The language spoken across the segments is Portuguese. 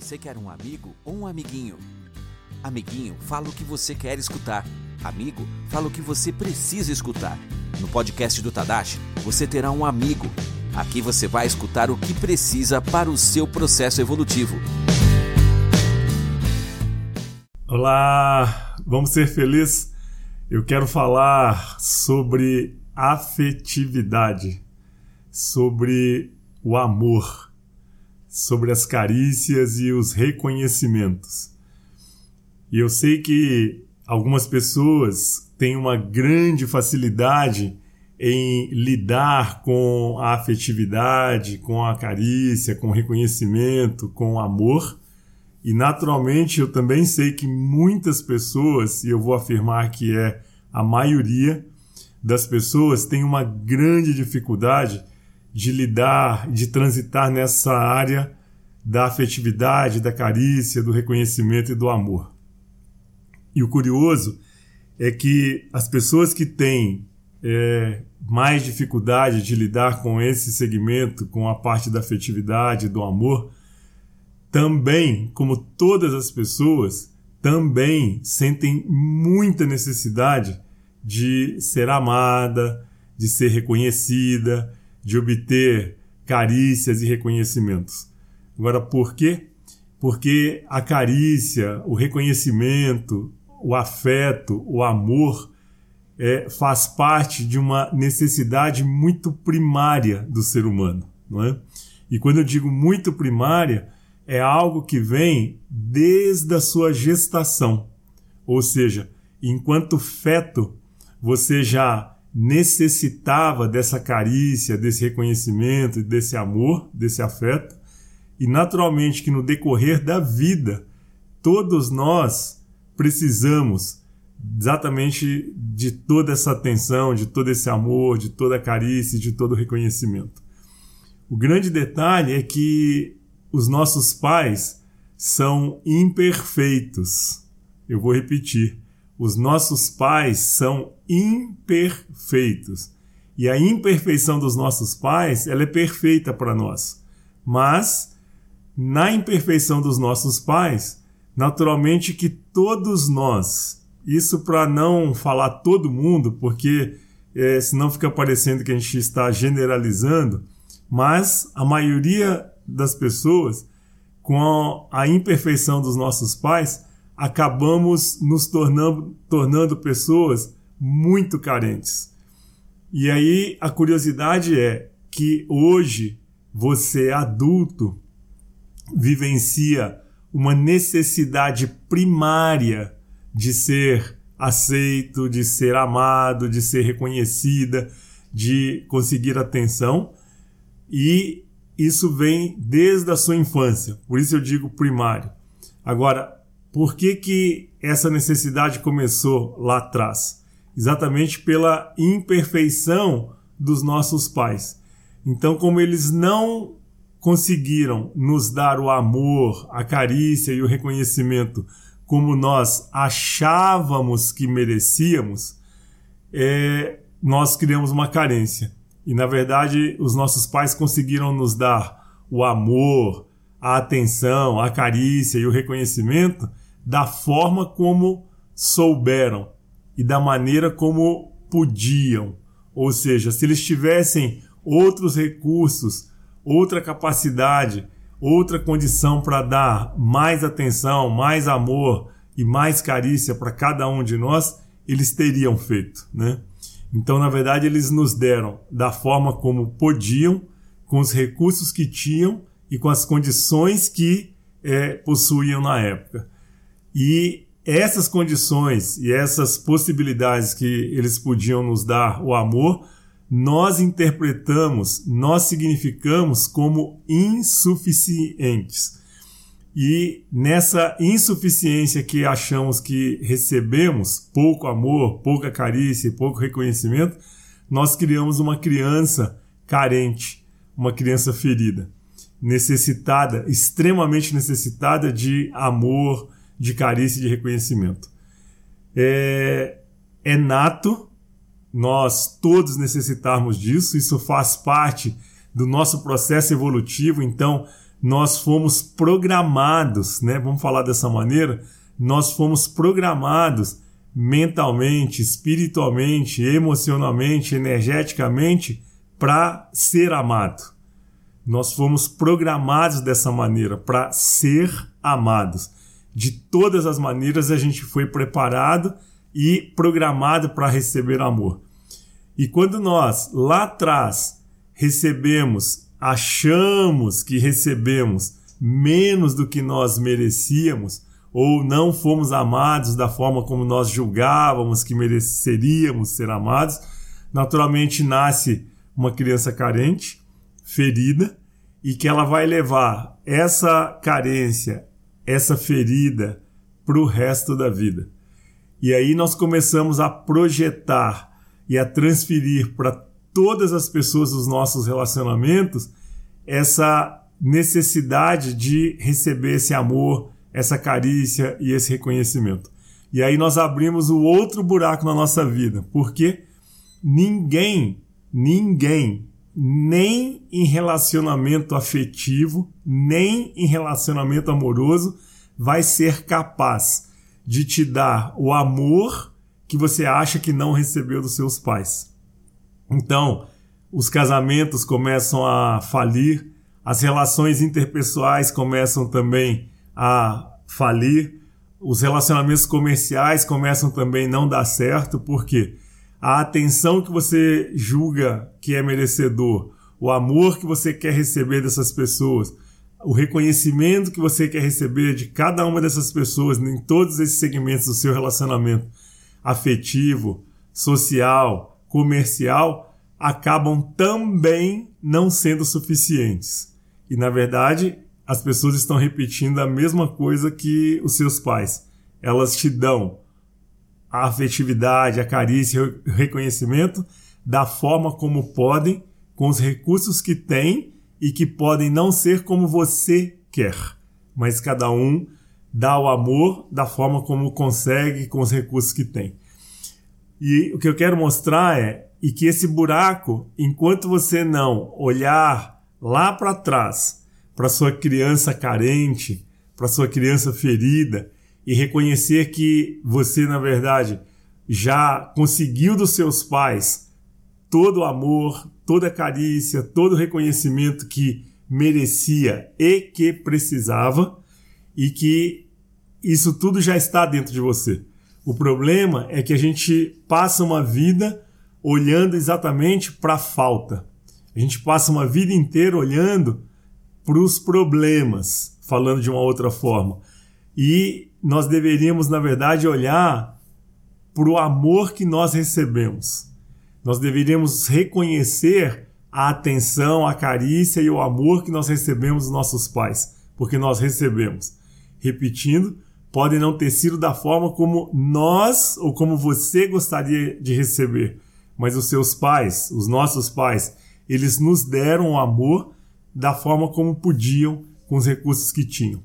Você quer um amigo ou um amiguinho? Amiguinho, fala o que você quer escutar. Amigo, fala o que você precisa escutar. No podcast do Tadashi, você terá um amigo. Aqui você vai escutar o que precisa para o seu processo evolutivo. Olá, vamos ser felizes? Eu quero falar sobre afetividade, sobre o amor sobre as carícias e os reconhecimentos. E eu sei que algumas pessoas têm uma grande facilidade em lidar com a afetividade, com a carícia, com o reconhecimento, com o amor. E naturalmente eu também sei que muitas pessoas, e eu vou afirmar que é a maioria das pessoas, têm uma grande dificuldade de lidar, de transitar nessa área da afetividade, da carícia, do reconhecimento e do amor. E o curioso é que as pessoas que têm é, mais dificuldade de lidar com esse segmento, com a parte da afetividade, do amor, também, como todas as pessoas, também sentem muita necessidade de ser amada, de ser reconhecida, de obter carícias e reconhecimentos. Agora, por quê? Porque a carícia, o reconhecimento, o afeto, o amor é, faz parte de uma necessidade muito primária do ser humano, não é? E quando eu digo muito primária, é algo que vem desde a sua gestação. Ou seja, enquanto feto, você já necessitava dessa carícia, desse reconhecimento, desse amor, desse afeto, e naturalmente que no decorrer da vida, todos nós precisamos exatamente de toda essa atenção, de todo esse amor, de toda a carícia, de todo o reconhecimento. O grande detalhe é que os nossos pais são imperfeitos. Eu vou repetir os nossos pais são imperfeitos. E a imperfeição dos nossos pais, ela é perfeita para nós. Mas na imperfeição dos nossos pais, naturalmente que todos nós, isso para não falar todo mundo, porque é, senão fica parecendo que a gente está generalizando, mas a maioria das pessoas, com a imperfeição dos nossos pais, acabamos nos tornando, tornando pessoas muito carentes. E aí a curiosidade é que hoje você, adulto, vivencia uma necessidade primária de ser aceito, de ser amado, de ser reconhecida, de conseguir atenção. E isso vem desde a sua infância, por isso eu digo primário. Agora, por que, que essa necessidade começou lá atrás? Exatamente pela imperfeição dos nossos pais. Então, como eles não conseguiram nos dar o amor, a carícia e o reconhecimento como nós achávamos que merecíamos, é, nós criamos uma carência. E na verdade, os nossos pais conseguiram nos dar o amor, a atenção, a carícia e o reconhecimento da forma como souberam e da maneira como podiam. Ou seja, se eles tivessem outros recursos, outra capacidade, outra condição para dar mais atenção, mais amor e mais carícia para cada um de nós, eles teriam feito, né? Então, na verdade, eles nos deram da forma como podiam, com os recursos que tinham e com as condições que é, possuíam na época. E essas condições e essas possibilidades que eles podiam nos dar, o amor, nós interpretamos, nós significamos como insuficientes. E nessa insuficiência que achamos que recebemos, pouco amor, pouca carícia pouco reconhecimento, nós criamos uma criança carente, uma criança ferida, necessitada, extremamente necessitada de amor, de carícia de reconhecimento. É, é nato nós todos necessitarmos disso, isso faz parte do nosso processo evolutivo, então nós fomos programados, né? Vamos falar dessa maneira, nós fomos programados mentalmente, espiritualmente, emocionalmente, energeticamente para ser amado. Nós fomos programados dessa maneira para ser amados. De todas as maneiras a gente foi preparado e programado para receber amor. E quando nós lá atrás recebemos, achamos que recebemos menos do que nós merecíamos, ou não fomos amados da forma como nós julgávamos que mereceríamos ser amados, naturalmente nasce uma criança carente, ferida, e que ela vai levar essa carência, essa ferida para o resto da vida. E aí nós começamos a projetar e a transferir para todas as pessoas dos nossos relacionamentos essa necessidade de receber esse amor, essa carícia e esse reconhecimento. E aí nós abrimos o outro buraco na nossa vida, porque ninguém, ninguém, nem em relacionamento afetivo, nem em relacionamento amoroso, vai ser capaz de te dar o amor que você acha que não recebeu dos seus pais. Então, os casamentos começam a falir, as relações interpessoais começam também a falir, os relacionamentos comerciais começam também a não dar certo, porque a atenção que você julga que é merecedor, o amor que você quer receber dessas pessoas, o reconhecimento que você quer receber de cada uma dessas pessoas em todos esses segmentos do seu relacionamento afetivo, social, comercial, acabam também não sendo suficientes. E na verdade, as pessoas estão repetindo a mesma coisa que os seus pais. Elas te dão a afetividade, a carícia, o reconhecimento da forma como podem, com os recursos que têm e que podem não ser como você quer, mas cada um dá o amor da forma como consegue com os recursos que tem. E o que eu quero mostrar é e que esse buraco, enquanto você não olhar lá para trás para sua criança carente, para sua criança ferida e reconhecer que você, na verdade, já conseguiu dos seus pais todo o amor, toda a carícia, todo o reconhecimento que merecia e que precisava, e que isso tudo já está dentro de você. O problema é que a gente passa uma vida olhando exatamente para a falta. A gente passa uma vida inteira olhando para os problemas, falando de uma outra forma. E nós deveríamos, na verdade, olhar para o amor que nós recebemos. Nós deveríamos reconhecer a atenção, a carícia e o amor que nós recebemos dos nossos pais, porque nós recebemos. Repetindo, podem não ter sido da forma como nós ou como você gostaria de receber, mas os seus pais, os nossos pais, eles nos deram o amor da forma como podiam com os recursos que tinham.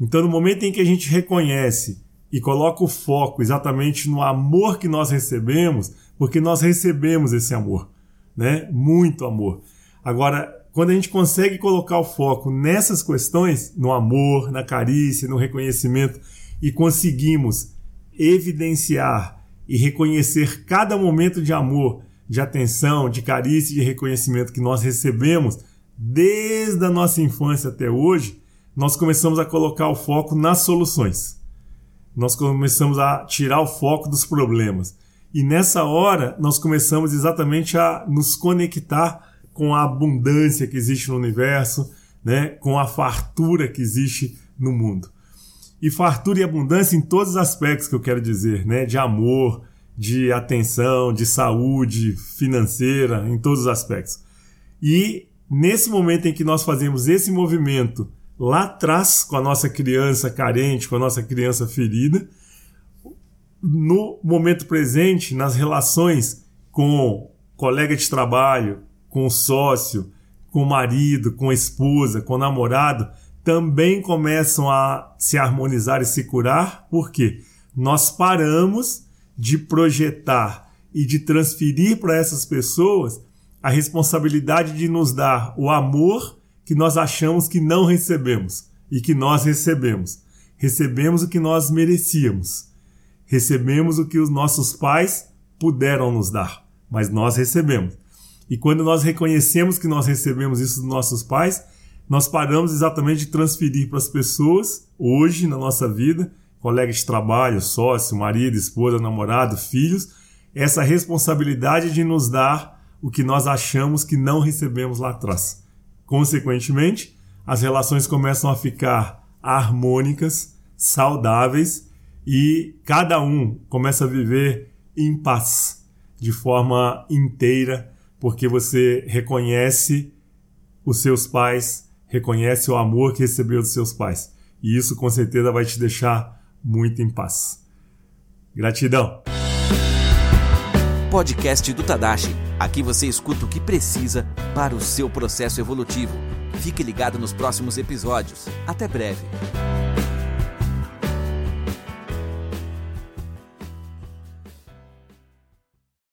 Então, no momento em que a gente reconhece e coloca o foco exatamente no amor que nós recebemos, porque nós recebemos esse amor, né? Muito amor. Agora, quando a gente consegue colocar o foco nessas questões, no amor, na carícia, no reconhecimento, e conseguimos evidenciar e reconhecer cada momento de amor, de atenção, de carícia e de reconhecimento que nós recebemos, desde a nossa infância até hoje, nós começamos a colocar o foco nas soluções. Nós começamos a tirar o foco dos problemas. E nessa hora, nós começamos exatamente a nos conectar com a abundância que existe no universo, né? com a fartura que existe no mundo. E fartura e abundância em todos os aspectos que eu quero dizer, né? de amor, de atenção, de saúde financeira, em todos os aspectos. E Nesse momento em que nós fazemos esse movimento lá atrás com a nossa criança carente, com a nossa criança ferida, no momento presente, nas relações com colega de trabalho, com sócio, com marido, com esposa, com namorado, também começam a se harmonizar e se curar, porque nós paramos de projetar e de transferir para essas pessoas a responsabilidade de nos dar o amor que nós achamos que não recebemos e que nós recebemos. Recebemos o que nós merecíamos. Recebemos o que os nossos pais puderam nos dar, mas nós recebemos. E quando nós reconhecemos que nós recebemos isso dos nossos pais, nós paramos exatamente de transferir para as pessoas, hoje na nossa vida, colegas de trabalho, sócio, marido, esposa, namorado, filhos, essa responsabilidade de nos dar o que nós achamos que não recebemos lá atrás. Consequentemente, as relações começam a ficar harmônicas, saudáveis e cada um começa a viver em paz, de forma inteira, porque você reconhece os seus pais, reconhece o amor que recebeu dos seus pais. E isso com certeza vai te deixar muito em paz. Gratidão. Podcast do Tadashi. Aqui você escuta o que precisa para o seu processo evolutivo. Fique ligado nos próximos episódios. Até breve.